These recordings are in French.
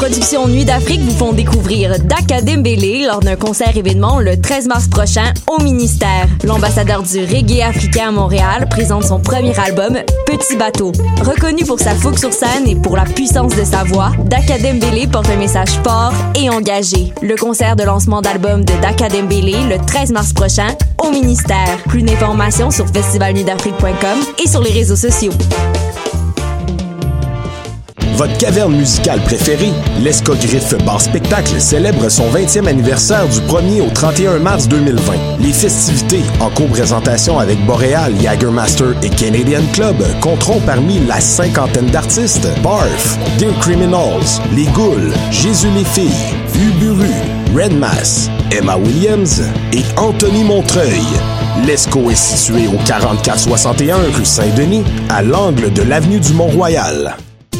productions Nuit d'Afrique vous font découvrir Daka Dembélé lors d'un concert événement le 13 mars prochain au ministère. L'ambassadeur du reggae africain à Montréal présente son premier album Petit bateau. Reconnu pour sa fougue sur scène et pour la puissance de sa voix, Daka Dembélé porte un message fort et engagé. Le concert de lancement d'album de Daka Dembélé le 13 mars prochain au ministère. Plus d'informations sur festivalnuitdafrique.com et sur les réseaux sociaux. Votre caverne musicale préférée, l'Escogriffe Bar Spectacle, célèbre son 20e anniversaire du 1er au 31 mars 2020. Les festivités, en co-présentation avec Boréal, Jagermaster et Canadian Club, compteront parmi la cinquantaine d'artistes Barf, Dear Criminals, Les Ghouls, Jésus les filles, Uburu, Red Mass, Emma Williams et Anthony Montreuil. L'ESCO est situé au 4461 rue Saint-Denis, à l'angle de l'avenue du Mont-Royal.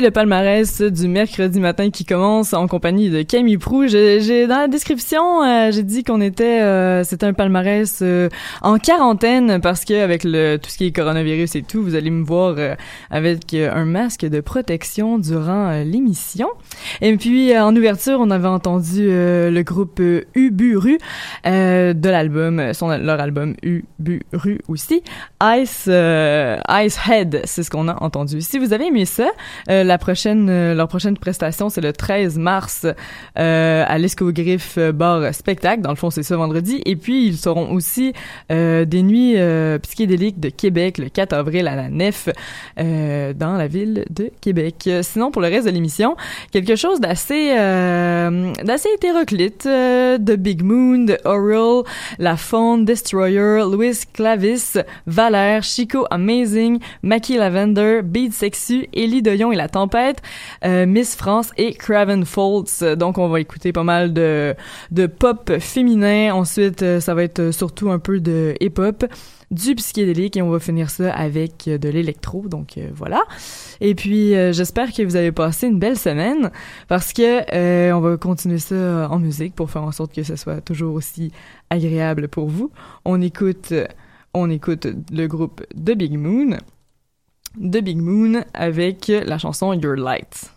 le palmarès du mercredi matin qui commence en compagnie de Camille Prou. J'ai dans la description, euh, j'ai dit qu'on était, euh, c'était un palmarès euh, en quarantaine parce que avec le tout ce qui est coronavirus et tout, vous allez me voir avec un masque de protection durant l'émission. Et puis en ouverture, on avait entendu le groupe Uburu de l'album, son leur album Uburu aussi, Ice Ice Head, c'est ce qu'on a entendu. Si vous avez aimé ça, euh, la prochaine, euh, leur prochaine prestation, c'est le 13 mars euh, à l'Escogriffe Bar Spectacle. Dans le fond, c'est ce vendredi. Et puis, ils seront aussi des nuits psychédéliques de Québec le 4 avril à la Nef dans la ville de Québec. Sinon, pour le reste de l'émission, quelque chose d'assez d'assez hétéroclite. de Big Moon, de Oral, La Faune, Destroyer, Louis Clavis, Valère, Chico Amazing, Mackie Lavender, Beat Sexu, Ellie de et la Tempête, euh, Miss France et Craven Folds. Donc on va écouter pas mal de, de pop féminin. Ensuite, euh, ça va être surtout un peu de hip-hop du psychédélique et on va finir ça avec de l'électro donc euh, voilà et puis j'espère que vous avez passé une belle semaine parce que on va continuer ça en musique pour faire en sorte que ce soit toujours aussi agréable pour vous on écoute on écoute le groupe The Big Moon The Big Moon avec la chanson Your Light.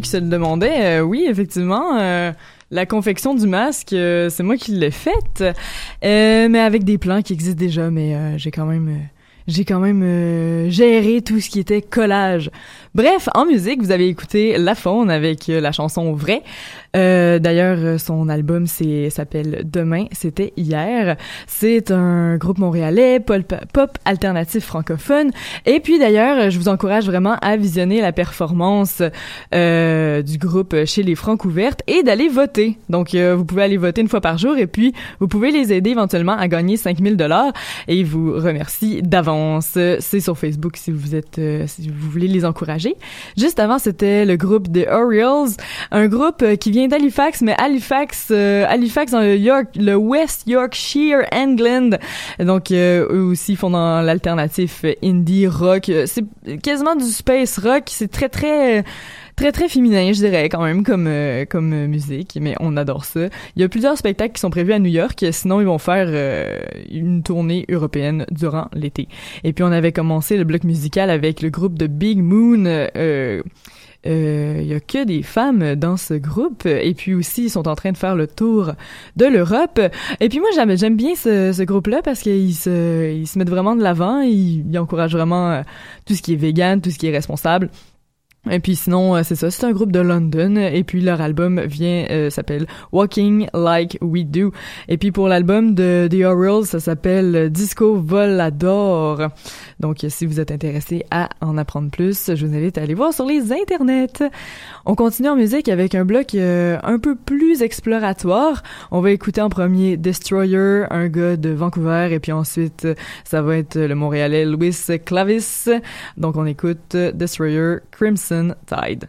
Qui se le demandaient, euh, oui, effectivement, euh, la confection du masque, euh, c'est moi qui l'ai faite, mais avec des plans qui existent déjà, mais j'ai quand même... j'ai quand même géré tout ce qui était collage. Bref, en musique, vous avez écouté La Faune avec la chanson Vrai. Euh, D'ailleurs, son album s'appelle Demain, c'était hier. C'est un groupe montréalais, pop, pop alternatif francophone. Et puis d'ailleurs, je vous encourage vraiment à visionner la performance euh, du groupe chez les Francs ouvertes et d'aller voter. Donc, euh, vous pouvez aller voter une fois par jour et puis vous pouvez les aider éventuellement à gagner 5000 dollars et ils vous remercient d'avance. C'est sur Facebook si vous êtes, si vous voulez les encourager. Juste avant, c'était le groupe The Orioles, un groupe qui vient d'Halifax, mais Halifax, euh, Halifax dans le York, le West Yorkshire, England. Donc, euh, eux aussi font dans l'alternatif indie rock. C'est quasiment du space rock. C'est très très très très féminin, je dirais quand même comme euh, comme musique, mais on adore ça. Il y a plusieurs spectacles qui sont prévus à New York, sinon ils vont faire euh, une tournée européenne durant l'été. Et puis on avait commencé le bloc musical avec le groupe de Big Moon. euh, euh, y a que des femmes dans ce groupe et puis aussi ils sont en train de faire le tour de l'Europe et puis moi j'aime j'aime bien ce, ce groupe-là parce qu'ils se ils se mettent vraiment de l'avant ils, ils encouragent vraiment euh, tout ce qui est vegan tout ce qui est responsable et puis sinon, euh, c'est ça, c'est un groupe de London. Et puis leur album vient, euh, s'appelle Walking Like We Do. Et puis pour l'album de The Orioles, ça s'appelle Disco Volador. Donc si vous êtes intéressé à en apprendre plus, je vous invite à aller voir sur les internets. On continue en musique avec un bloc euh, un peu plus exploratoire. On va écouter en premier Destroyer, un gars de Vancouver. Et puis ensuite, ça va être le Montréalais Louis Clavis. Donc on écoute Destroyer Crimson Tide.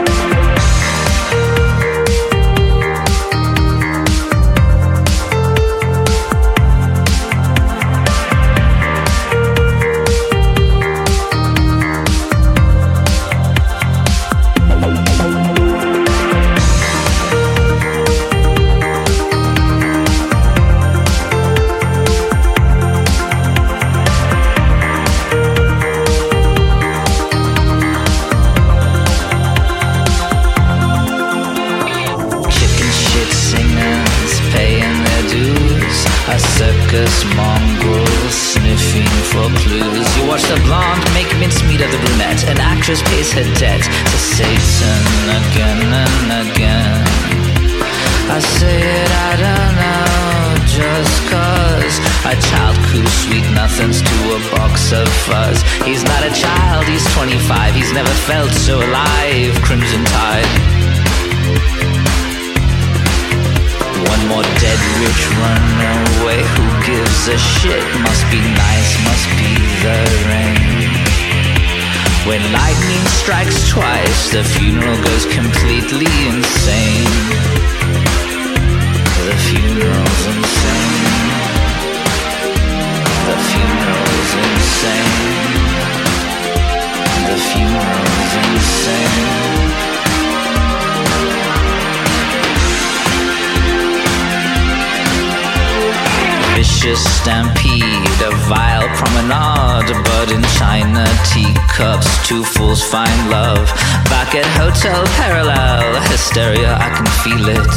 Feel it.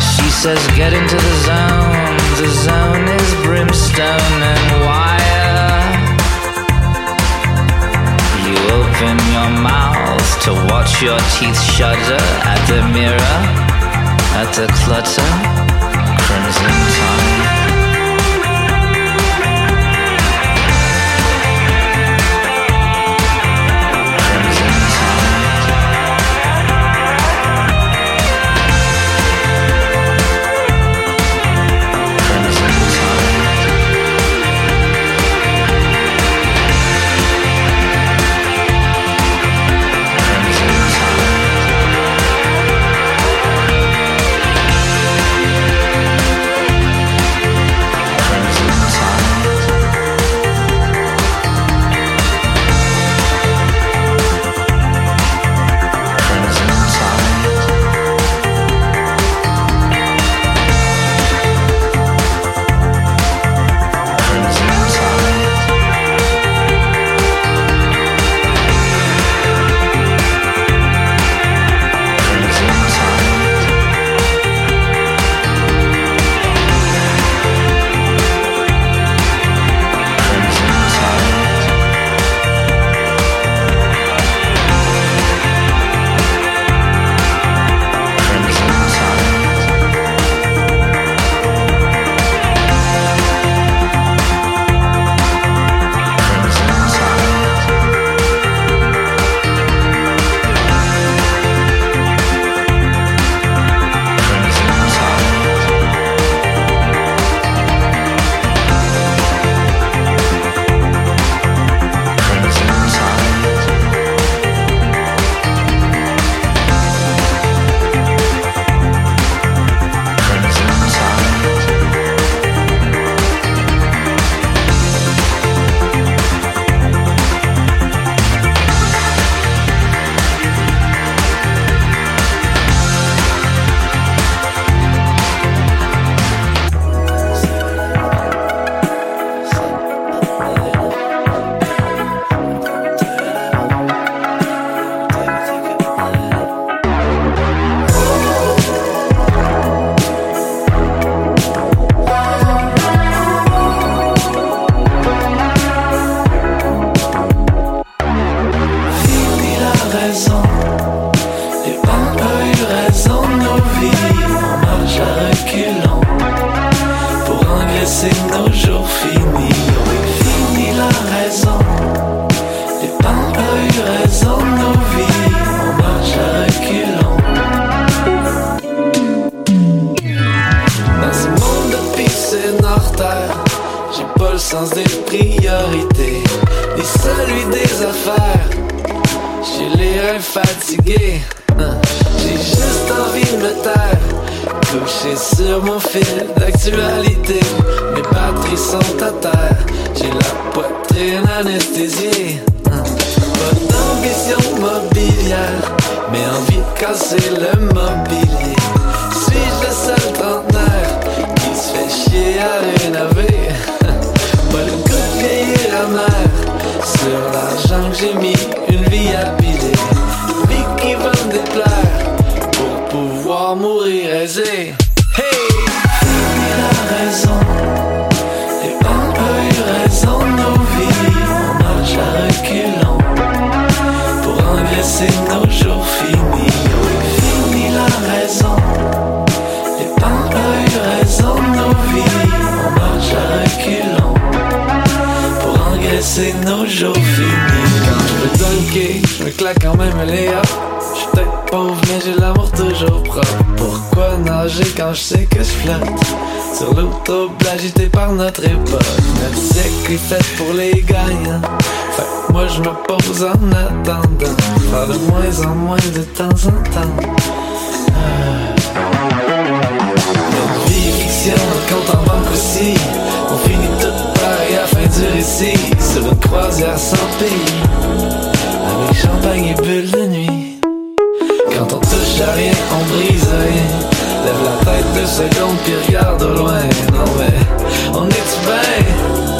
She says, get into the zone, the zone is brimstone and wire. You open your mouth to watch your teeth shudder at the mirror at the clutter, crimson tide. Engraisser nos jours finis. Oui, fini la raison. Les raison de nos vies. On marche à reculons pour engraisser nos jours finis. Quand je veux dunker, je me claque quand même les. Je suis peut-être pauvre, mais j'ai l'amour toujours propre. Pourquoi nager quand je sais que je flotte? Sur l'autobus agité par notre époque. Notre siècle est fait pour les gagnants. Moi je me pose en attendant. Faire de moins en moins de temps en temps. Notre vie est fiction, notre compte en banque aussi. On finit tout pareil à la fin du récit. Sur une croisière sans pays. Avec champagne et bulles de nuit. Quand on touche à rien, on brise rien. Lève la tête deux secondes puis regarde au loin. Non mais, on est bien?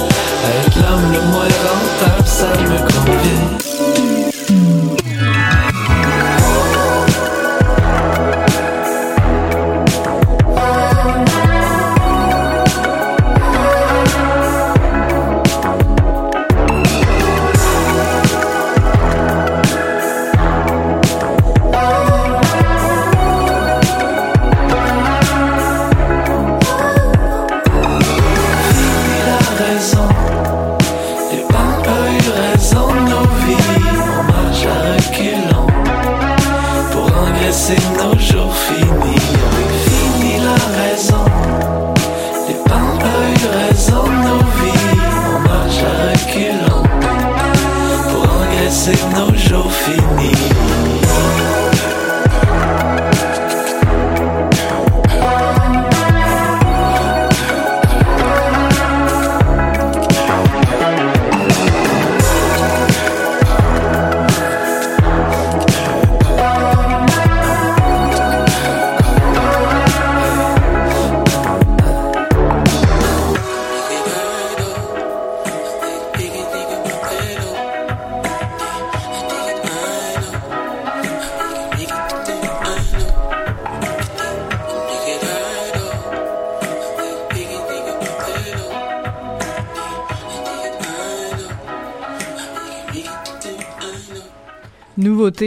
Être l'homme le moins rentable, ça me convient.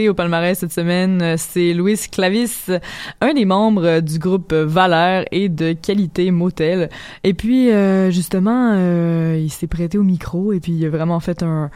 Au palmarès cette semaine, euh, c'est Louis Clavis, un des membres du groupe Valeur et de Qualité Motel. Et puis, euh, justement, euh, il s'est prêté au micro et puis il a vraiment fait un,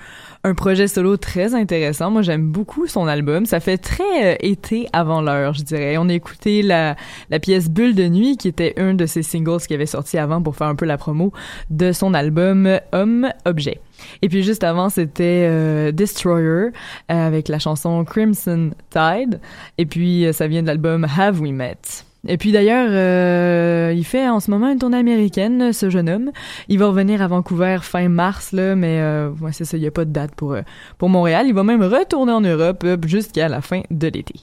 un projet solo très intéressant. Moi, j'aime beaucoup son album. Ça fait très euh, été avant l'heure, je dirais. On a écouté la, la pièce Bulle de nuit, qui était un de ses singles qui avait sorti avant pour faire un peu la promo de son album Homme Objet. Et puis juste avant, c'était euh, Destroyer euh, avec la chanson Crimson Tide. Et puis ça vient de l'album Have We Met. Et puis d'ailleurs, euh, il fait en ce moment une tournée américaine, ce jeune homme. Il va revenir à Vancouver fin mars, là, mais euh, ouais, c'est ça, il n'y a pas de date pour, euh, pour Montréal. Il va même retourner en Europe euh, jusqu'à la fin de l'été.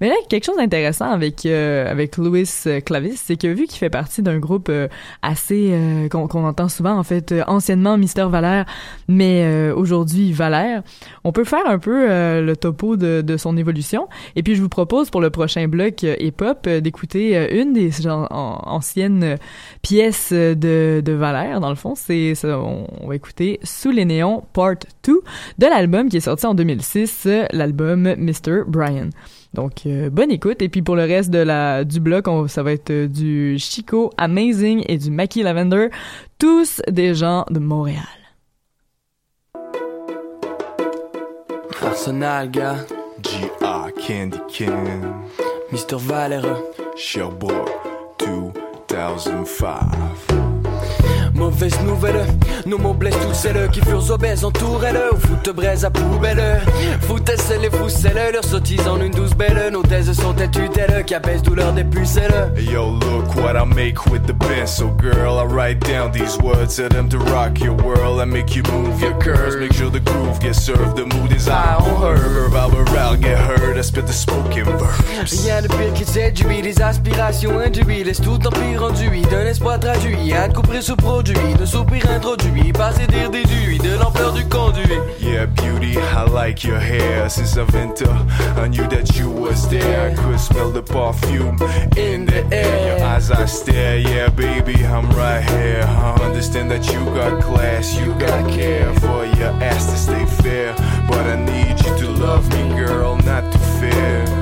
Mais là, quelque chose d'intéressant avec euh, avec Louis euh, Clavis, c'est que vu qu'il fait partie d'un groupe euh, assez euh, qu'on entend souvent en fait euh, anciennement Mister Valère, mais euh, aujourd'hui Valère, on peut faire un peu le topo de, de son évolution. Et puis je vous propose pour le prochain bloc hip-hop d'écouter une des genre, an- anciennes pièces de, de Valère. Dans le fond, c'est on, va écouter Sous les néons Part 2 de l'album qui est sorti en 2006, euh, l'album Mr. Brian. Donc, euh, bonne écoute. Et puis pour le reste du bloc, on- ça va être euh, du Chico Amazing et du Mackie Lavender, tous des gens de Montréal. Arsenal, gars. G.R. Candy King. Mr. Valera. Sherbrooke 2005. Mauvaise nouvelle, nos mots blessent toutes celles qui furent obèses entourelles Ou foutent braise à poubelle Foutesse les fousselles, leurs sottises en une douce belle Nos thèses sont elles tutelles qui apaisent douleur des pucelles Yo, look what I make with the pen. So, girl, I write down these words, tell them to rock your world and make you move your curves. Make sure the groove gets served, the mood is high on her. Verbal oral get heard, I spit the spoken verbs. Rien de pire qui séduit, des aspirations induites Laisse tout empire enduit, d'un espoir traduit Un coup pris sous produit, de soupir introduit dire déduit de l'ampleur du conduit Yeah, beauty, I like your hair. Since I've entered, I knew that you was there. I could smell the perfume in the air. Your eyes I stare, yeah, baby, I'm right here. I understand that you got class, you got care for your ass to stay fair. But I need you to love me, girl, not to fear.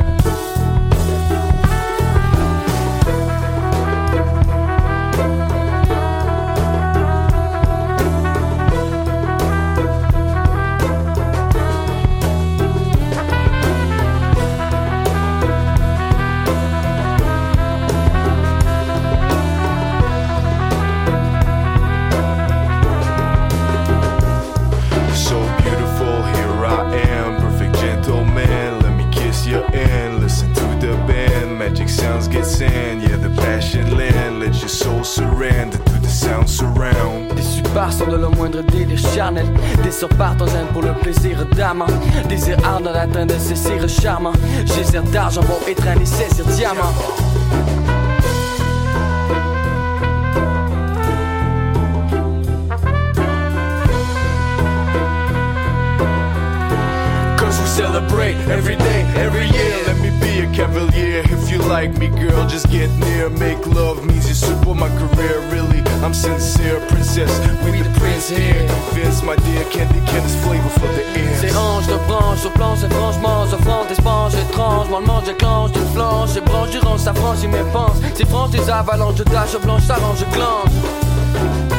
Sounds get sand. Yeah, the passion land. Let your soul surrender to the sound surround. Déçu par sans de le moindre délire charnel Des zen pour le plaisir d'âme Désir ardent d'atteindre ces cires charmants Geyser d'argent vont étreindre et saisir diamant Cause we celebrate every day, every year. Let me cavalier. If you like me, girl, just get near. Make love means you support my career. Really, I'm sincere, princess. We the prince here. Convince my dear candy can is flavor for the ears. hanches de branches sur planche et franchement S'offrant des sponges étranges Moi le mange déclenche d'une flanche Ces branches du range ça franchit mes penses C'est franche des avalanches de taches blanches s'arrange je clenche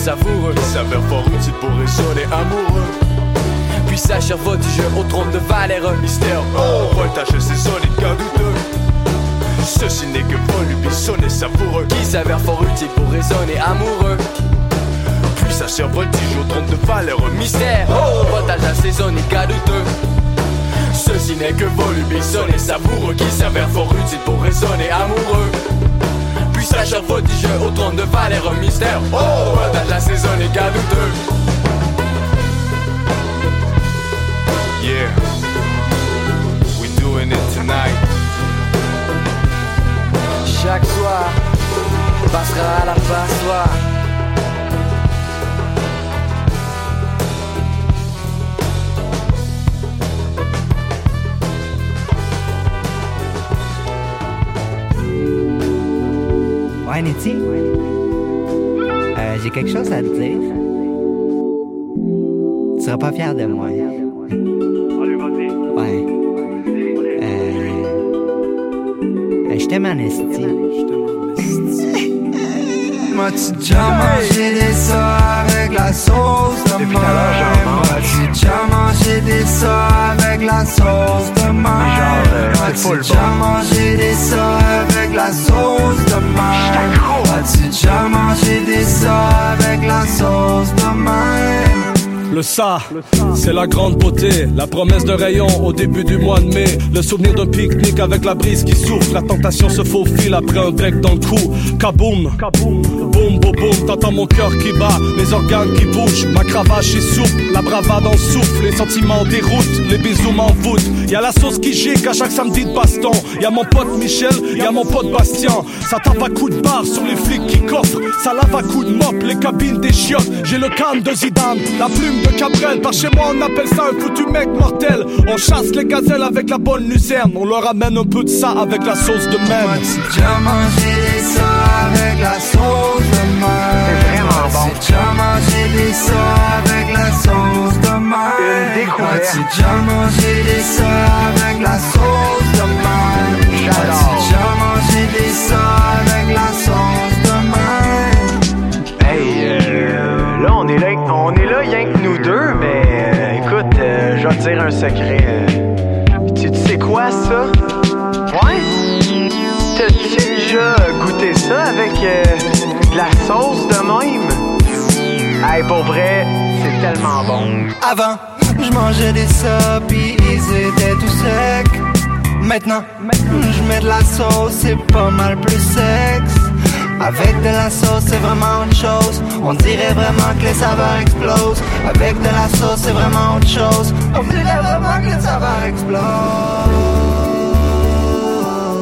savoureux Saveur fort utile pour raisonner amoureux. Puis sa chair voltige au trône de Valère Mystère, oh, voltage, c'est solide, cas douteux. Ceci n'est que volubile, sonné savoureux. Qui s'avère fort utile pour raisonner amoureux Puis sa chair voltige au trône de valeur. Mystère, oh, voltage assaisonné, cas douteux Ceci n'est que volubile, sonné savoureux Qui s'avère fort utile pour raisonner amoureux Puis sa chair voltige au trône de Valère Mystère, oh, voltage assaisonné, cas douteux Yeah, we doing it tonight. Chaque soir passera à la passoire Euh, j'ai quelque chose à te dire. Tu seras pas fier de moi. Ouais. Euh... Je t'aime en esti. M'as-tu déjà mangé des ça avec la sauce de même? M'as-tu déjà mangé des ça avec la sauce de même? M'as-tu déjà mangé des ça avec la sauce de même? As-tu déjà mangé des ça avec la sauce de même? Le ça, c'est la grande beauté, la promesse de rayon au début du mois de mai, le souvenir d'un pique-nique avec la brise qui souffle, la tentation se faufile après un break dans le cou. Kaboum, boum, boum, boum, t'entends mon cœur qui bat, mes organes qui bougent, ma cravache est souple, la bravade en souffle, les sentiments déroutent, les bisous m'envoûtent. Y a la sauce qui gicle à chaque samedi de baston, y a mon pote Michel, y a mon pote Bastien, ça tape à coups de barre sur les flics qui coffrent, ça lave à coups de mop les cabines des chiottes, j'ai le calme de Zidane, la plume de Cabrel, par chez moi on appelle ça un foutu mec mortel, on chasse les gazelles avec la bonne lucerne, on leur amène un peu de ça avec la sauce de même. déjà mangé des ça avec la sauce de même? C'est vraiment bon. déjà mangé des ça avec la sauce de même? Une découvert. As-tu déjà mangé des ça avec la sauce de même? J'adore. Déjà mangé des ça avec la sauce de secret. euh. tu, tu sais quoi, ça? Ouais? T'as-tu déjà goûté ça avec euh, de la sauce de même? Hey, pour vrai, c'est tellement bon. Avant, je mangeais des ça pis ils étaient tout secs. Maintenant, je mets de la sauce, c'est pas mal plus sexe. Avec de la sauce, c'est vraiment autre chose. On dirait vraiment que les saveurs explosent. Avec de la sauce, c'est vraiment autre chose. On dirait vraiment que les saveurs explosent.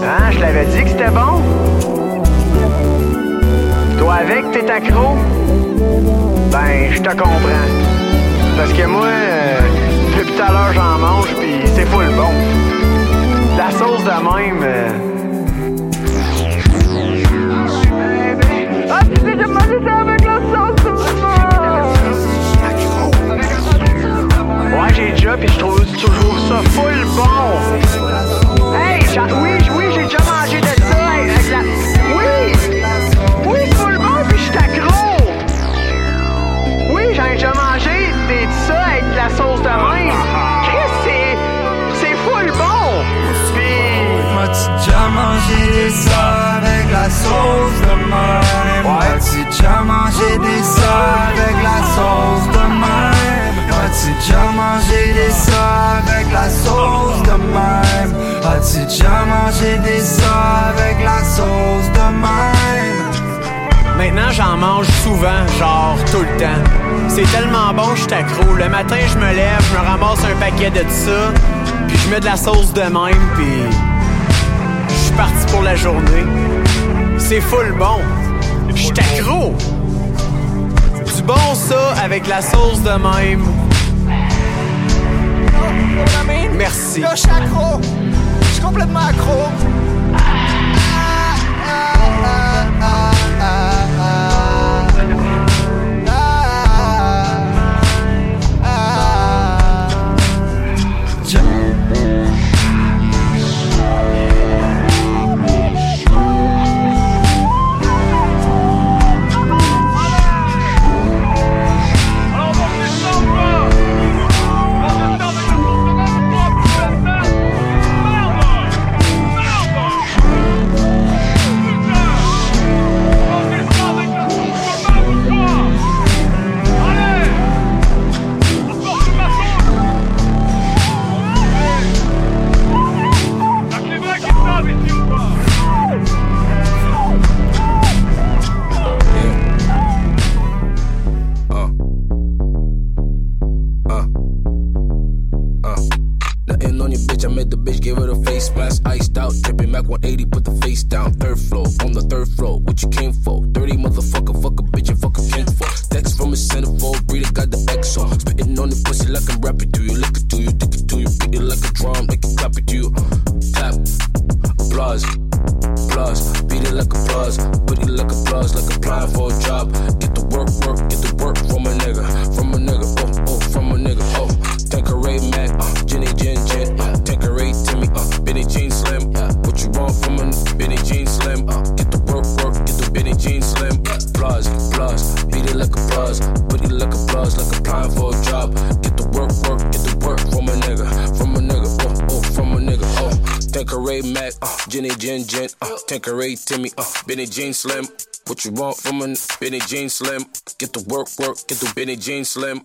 Hein, je l'avais dit que c'était bon? Toi avec, t'es accro? Ben, je te comprends. Parce que moi, euh, depuis tout à l'heure, j'en mange, puis c'est full bon. La sauce de même... euh, Ah, tu sais, Ouais, j'ai déjà, puis je trouve, trouve ça full bon. Hey, oui, oui, j'ai déjà mangé de ça avec la... Oui! Oui, full bon, puis je accro! Oui, j'en ai déjà mangé des de ça avec de la sauce de même. C'est... c'est full bon! Puis... M'as-tu déjà mangé des ça avec la sauce de même? M'as-tu déjà mangé des ça avec déjà mangé des ça avec la sauce de même? As-tu déjà mangé des ça avec la sauce de même? Maintenant, j'en mange souvent, genre tout le temps. C'est tellement bon, je suis accro. Le matin, je me lève, je me ramasse un paquet de ça, puis je mets de la sauce de même, puis je suis parti pour la journée. C'est full bon. Je suis accro. Du bon ça avec la sauce de même. Merci. Je suis accro. Je suis complètement accro. Tanqueray Mac, uh, Jenny Jen Jen, uh, Tanqueray Timmy, uh, Benny Jean Slim. What you want from a Benny Jean Slim? Get the work, work, get the Benny Jean Slim.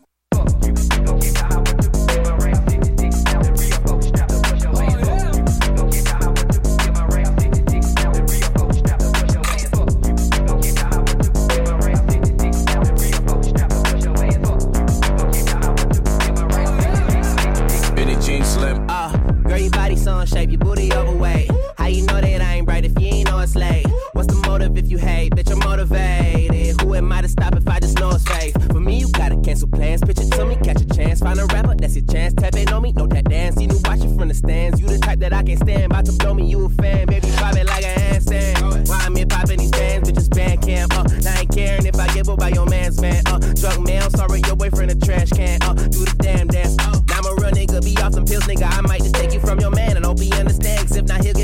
You hate? Bitch, I'm motivated. Who am I to stop if I just know it's fake? For me, you gotta cancel plans. Pitch it to me, catch a chance. Find a rapper, that's your chance. Tap in on me, know that dance. See me watching from the stands. You the type that I can't stand. About to blow me, you a fan. Baby, pop it like a handstand. Why I'm here popping these bands? Bitches band camp. Uh, I ain't caring if I give up by your man's man. Uh, drunk man, sorry, your boyfriend a trash can. Uh, do the damn dance. Uh, now I'm a real nigga, be off some pills, nigga. I might just take you from your man and hope he understands. 'cause if not, he'll get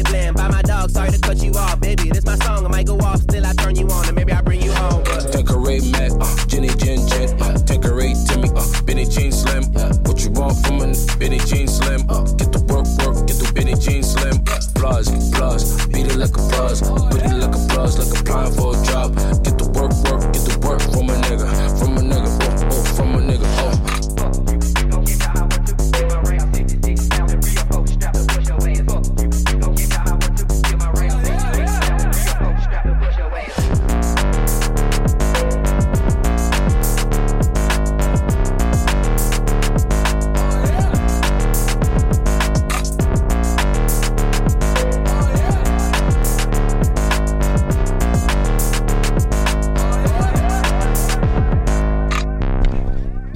sorry to cut you off, baby. This my song, I might go off, still I turn you on, and maybe I bring you home. But Tanqueray Mac, uh, Jenny Jen Jen, uh, Tanqueray Timmy, uh, Benny Jean Slim. Uh, what you want from a Benny Jean Slim? Uh, get the work, work, get the Benny Jean Slim. Plus, plus, beat it like a plus, beat it like a plus, like applying for a job.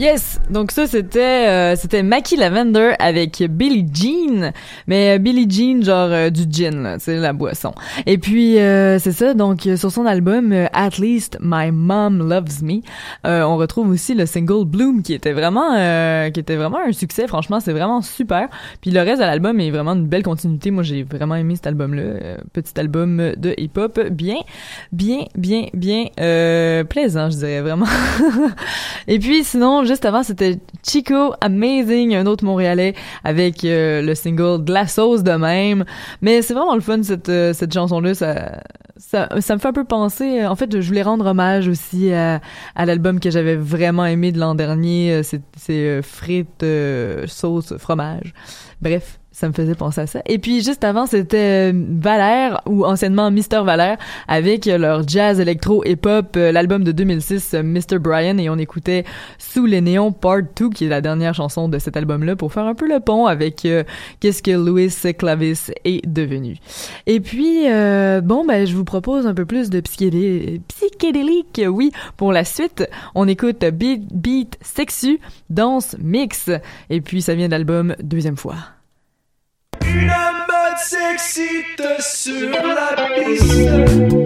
Yes, donc ça c'était euh, c'était Mackie Lavender avec Billie Jean, mais euh, Billie Jean genre euh, du gin, c'est la boisson. Et puis euh, c'est ça, donc euh, sur son album euh, At Least My Mom Loves Me, on retrouve aussi le single Bloom qui était vraiment qui était vraiment un succès. Franchement, c'est vraiment super. Puis le reste de l'album est vraiment une belle continuité. Moi, j'ai vraiment aimé cet album-là, petit album de hip-hop, bien, bien, bien, bien plaisant, je dirais vraiment. Et puis sinon, juste avant, c'était Chico Amazing, un autre Montréalais, avec euh, le single de la sauce de même. Mais c'est vraiment le fun cette euh, cette chanson-là. Ça, ça me fait un peu penser. euh, En fait, je voulais rendre hommage aussi à, l'album que j'avais vraiment aimé de l'an dernier. C'est frites, sauce, fromage. Bref. Ça me faisait penser à ça. Et puis juste avant, c'était euh, Valère ou anciennement Mister Valère avec euh, leur jazz électro et pop, euh, l'album de 2006 euh, Mr Brian et on écoutait Sous les néons Part 2 qui est la dernière chanson de cet album-là pour faire un peu le pont avec qu'est-ce que Louis Clavis est devenu. Et puis euh, bon ben je vous propose un peu plus de psychédé psychédélique, oui, pour la suite. On écoute Beat Beat Sexu Danse Mix et puis ça vient de l'album Deuxième fois. Une mode s'excite sur la piste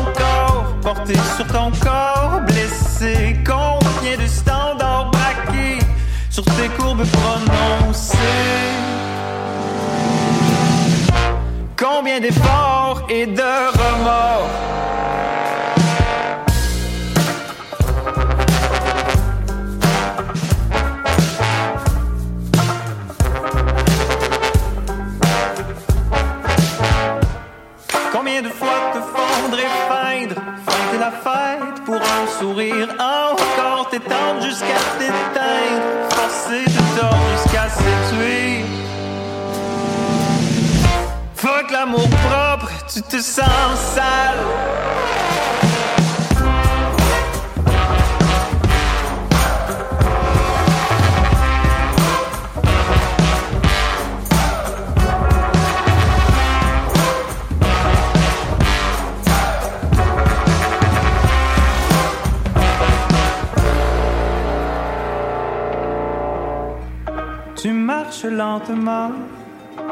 encore porté sur ton corps blessé? Combien de standards braqués sur tes courbes prononcées? Combien d'efforts et de remords? Sourire, encore t'étendre jusqu'à t'éteindre, forcer de tordre jusqu'à s'étuer. Fuck l'amour propre, tu te sens sale. Tu marches lentement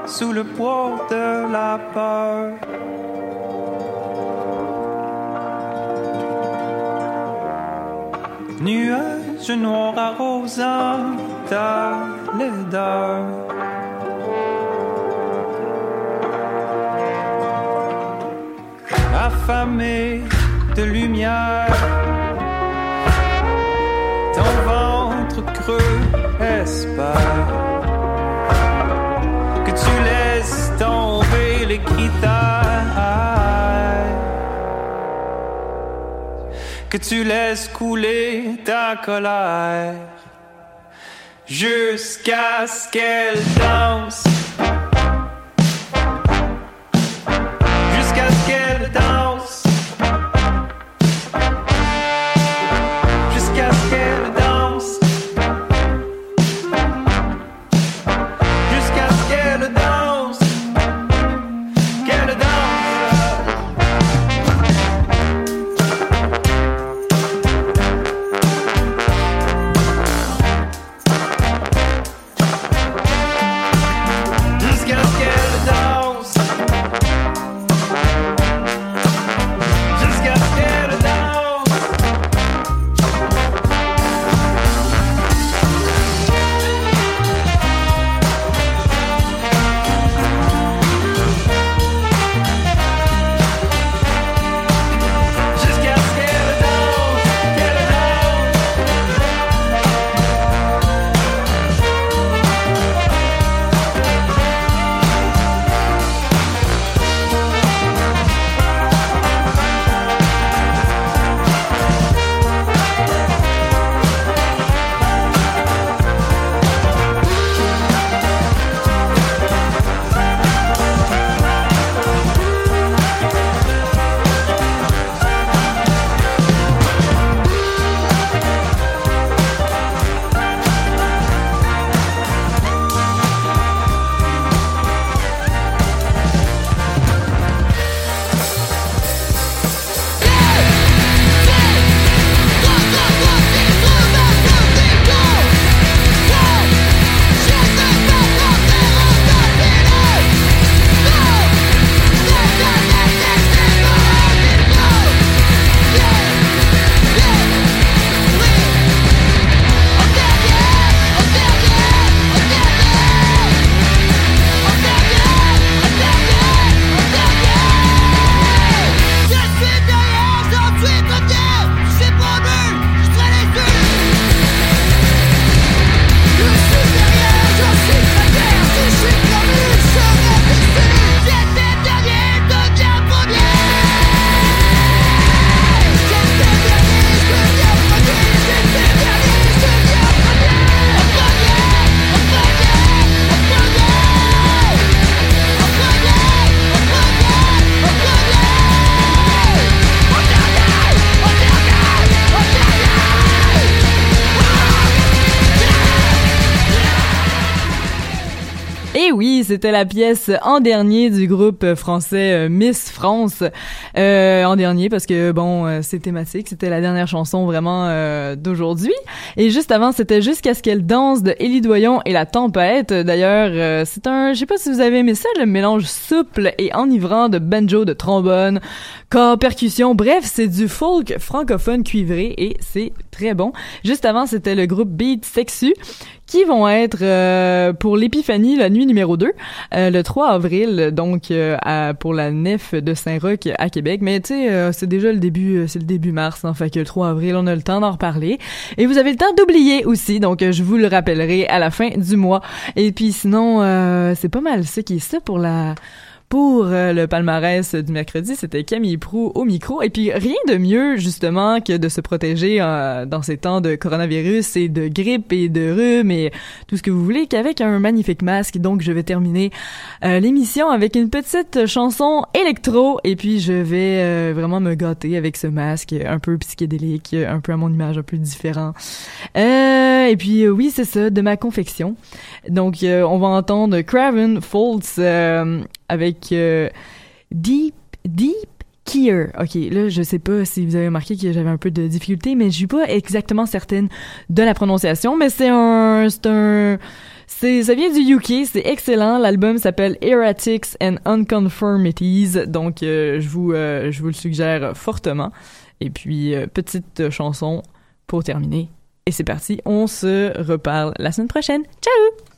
sous le poids de la peur. Nuage noir arrosant ta laideur. Affamé de lumière, ton ventre creux espère que tu laisses couler ta colère jusqu'à ce qu'elle danse. C'était la pièce en dernier du groupe français euh, Miss France. Euh, en dernier parce que bon, euh, c'est thématique, c'était la dernière chanson vraiment euh, d'aujourd'hui. Et juste avant, c'était Jusqu'à ce qu'elle danse de Élie Doyon et la tempête. D'ailleurs, euh, c'est un, je sais pas si vous avez aimé ça, le mélange souple et enivrant de banjo, de trombone, corps, percussion. Bref, c'est du folk francophone cuivré et c'est très bon. Juste avant, c'était le groupe Beat Sexu qui vont être euh, pour l'épiphanie la nuit numéro 2 euh, le 3 avril donc euh, pour la nef de Saint-Roch à Québec. Mais tu sais euh, c'est déjà le début euh, c'est le début mars hein, fait que le 3 avril on a le temps d'en reparler. Et vous avez le temps d'oublier aussi donc euh, je vous le rappellerai à la fin du mois. Et puis sinon c'est pas mal ça qui est ça pour la pour euh, le palmarès du mercredi, c'était Camille Prou au micro. Et puis rien de mieux justement que de se protéger euh, dans ces temps de coronavirus et de grippe et de rhume et tout ce que vous voulez qu'avec un magnifique masque. Donc je vais terminer euh, l'émission avec une petite chanson électro et puis je vais euh, vraiment me gâter avec ce masque un peu psychédélique, un peu à mon image, un peu différent. Euh, et puis euh, oui, c'est ça, de ma confection. Donc on va entendre Craven Folds avec euh, Deep Deep Kier. OK, là je sais pas si vous avez remarqué que j'avais un peu de difficulté mais je suis pas exactement certaine de la prononciation, mais c'est un c'est un ça vient du UK, c'est excellent. L'album s'appelle Erratics and Unconformities, donc euh, je vous euh, je vous le suggère fortement. Et puis petite chanson pour terminer. Et c'est parti, on se reparle la semaine prochaine. Ciao